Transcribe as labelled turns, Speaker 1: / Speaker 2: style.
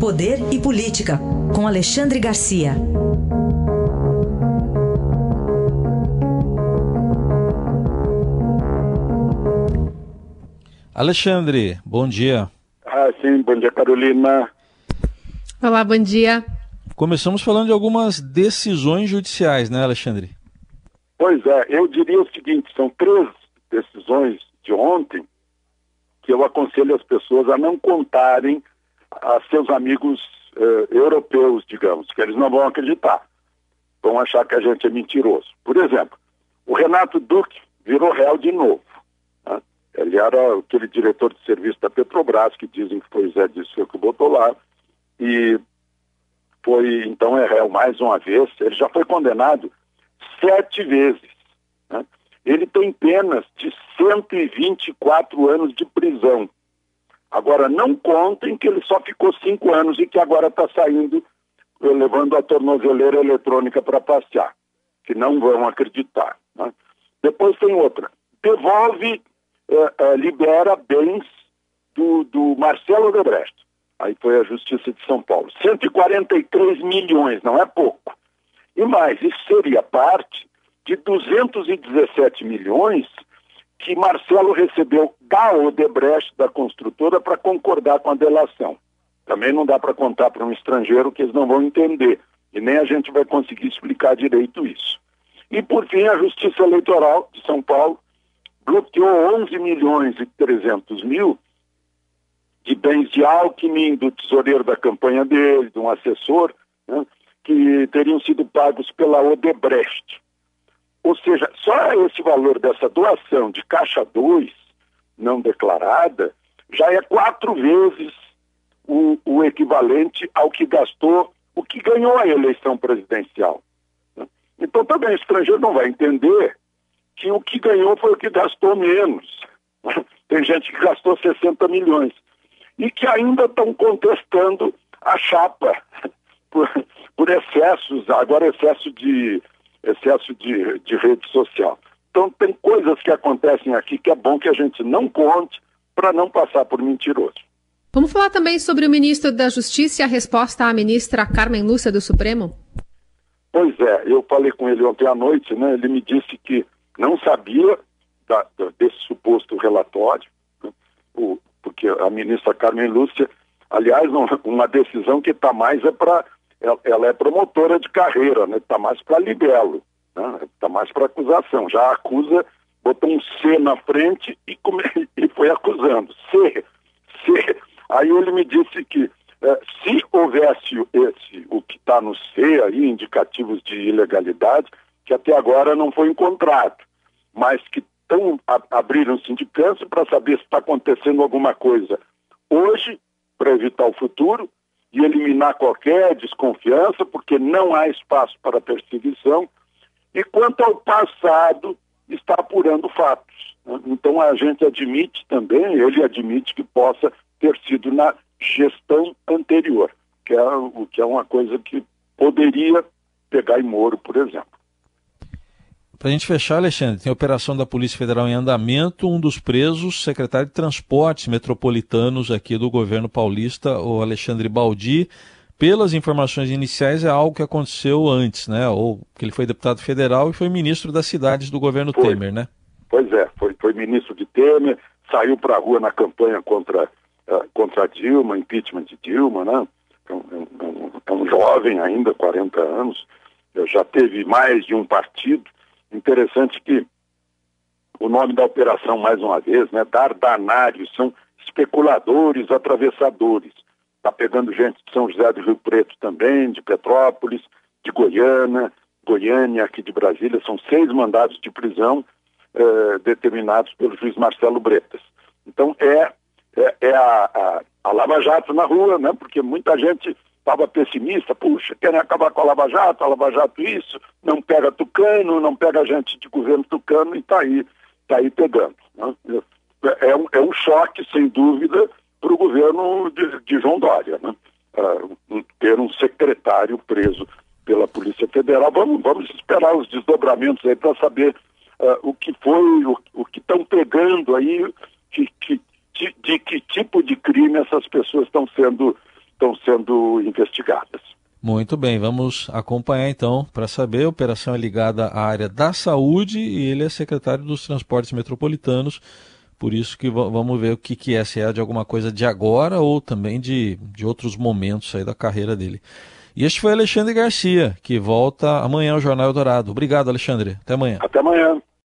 Speaker 1: Poder e Política, com Alexandre Garcia.
Speaker 2: Alexandre, bom dia.
Speaker 3: Ah, sim, bom dia, Carolina.
Speaker 4: Olá, bom dia.
Speaker 2: Começamos falando de algumas decisões judiciais, né, Alexandre?
Speaker 3: Pois é, eu diria o seguinte: são três decisões de ontem que eu aconselho as pessoas a não contarem a seus amigos eh, europeus, digamos, que eles não vão acreditar. Vão achar que a gente é mentiroso. Por exemplo, o Renato Duque virou réu de novo. Né? Ele era aquele diretor de serviço da Petrobras, que dizem que foi Zé Disseu que botou lá, e foi, então, é réu mais uma vez. Ele já foi condenado sete vezes. Né? Ele tem penas de 124 anos de prisão. Agora, não contem que ele só ficou cinco anos e que agora está saindo, eh, levando a tornozeleira eletrônica para passear, que não vão acreditar. Né? Depois tem outra. Devolve, eh, eh, libera bens do, do Marcelo Odebrecht. Aí foi a Justiça de São Paulo. 143 milhões, não é pouco. E mais, isso seria parte de 217 milhões que Marcelo recebeu da Odebrecht, da construtora, para concordar com a delação. Também não dá para contar para um estrangeiro que eles não vão entender. E nem a gente vai conseguir explicar direito isso. E, por fim, a Justiça Eleitoral de São Paulo bloqueou 11 milhões e 300 mil de bens de Alckmin, do tesoureiro da campanha dele, de um assessor, né, que teriam sido pagos pela Odebrecht. Ou seja, só esse valor dessa doação de caixa 2 não declarada já é quatro vezes o, o equivalente ao que gastou, o que ganhou a eleição presidencial. Então também o estrangeiro não vai entender que o que ganhou foi o que gastou menos. Tem gente que gastou 60 milhões e que ainda estão contestando a chapa por, por excessos, agora excesso de excesso de, de rede social. Então tem coisas que acontecem aqui que é bom que a gente não conte para não passar por mentiroso.
Speaker 4: Vamos falar também sobre o ministro da Justiça e a resposta à ministra Carmen Lúcia do Supremo?
Speaker 3: Pois é, eu falei com ele ontem à noite, né? Ele me disse que não sabia da, desse suposto relatório, né? o, porque a ministra Carmen Lúcia, aliás, uma decisão que está mais é para ela, ela é promotora de carreira, né? Está mais para libelo, né? Está mais para acusação. Já acusa, botou um C na frente e, come, e foi acusando. C, C. Aí ele me disse que é, se houvesse esse, o que está no C aí, indicativos de ilegalidade, que até agora não foi encontrado, mas que tão, abriram sindicância para saber se está acontecendo alguma coisa hoje, para evitar o futuro, e eliminar qualquer desconfiança, porque não há espaço para perseguição. E quanto ao passado, está apurando fatos. Né? Então a gente admite também, ele admite que possa ter sido na gestão anterior, que é que é uma coisa que poderia pegar em Moro, por exemplo.
Speaker 2: Para a gente fechar, Alexandre, tem operação da Polícia Federal em andamento. Um dos presos, secretário de Transportes Metropolitanos aqui do governo paulista, o Alexandre Baldi. Pelas informações iniciais, é algo que aconteceu antes, né? Ou que ele foi deputado federal e foi ministro das cidades do governo foi. Temer, né?
Speaker 3: Pois é, foi, foi ministro de Temer, saiu para a rua na campanha contra, uh, contra Dilma, impeachment de Dilma, né? É um, é um, é um jovem ainda, 40 anos, já teve mais de um partido Interessante que o nome da operação, mais uma vez, né, Dardanários, são especuladores, atravessadores. Está pegando gente de São José do Rio Preto também, de Petrópolis, de Goiânia, Goiânia, aqui de Brasília, são seis mandados de prisão eh, determinados pelo juiz Marcelo Bretas. Então é, é, é a, a, a Lava Jato na rua, né? Porque muita gente estava pessimista, puxa, querem acabar com a Lava Jato, a Lava Jato isso, não pega tucano, não pega gente de governo tucano e está aí, tá aí pegando. Né? É, um, é um choque, sem dúvida, para o governo de, de, João Dória, né? Uh, ter um secretário preso pela Polícia Federal. Vamos, vamos esperar os desdobramentos aí para saber uh, o que foi, o, o que estão pegando aí, que, que, de, de que tipo de crime essas pessoas estão sendo.
Speaker 2: Muito bem, vamos acompanhar então para saber. A operação é ligada à área da saúde e ele é secretário dos transportes metropolitanos. Por isso que vamos ver o que, que é, se é de alguma coisa de agora ou também de, de outros momentos aí da carreira dele. E este foi Alexandre Garcia, que volta amanhã ao Jornal Dourado. Obrigado, Alexandre. Até amanhã.
Speaker 3: Até amanhã.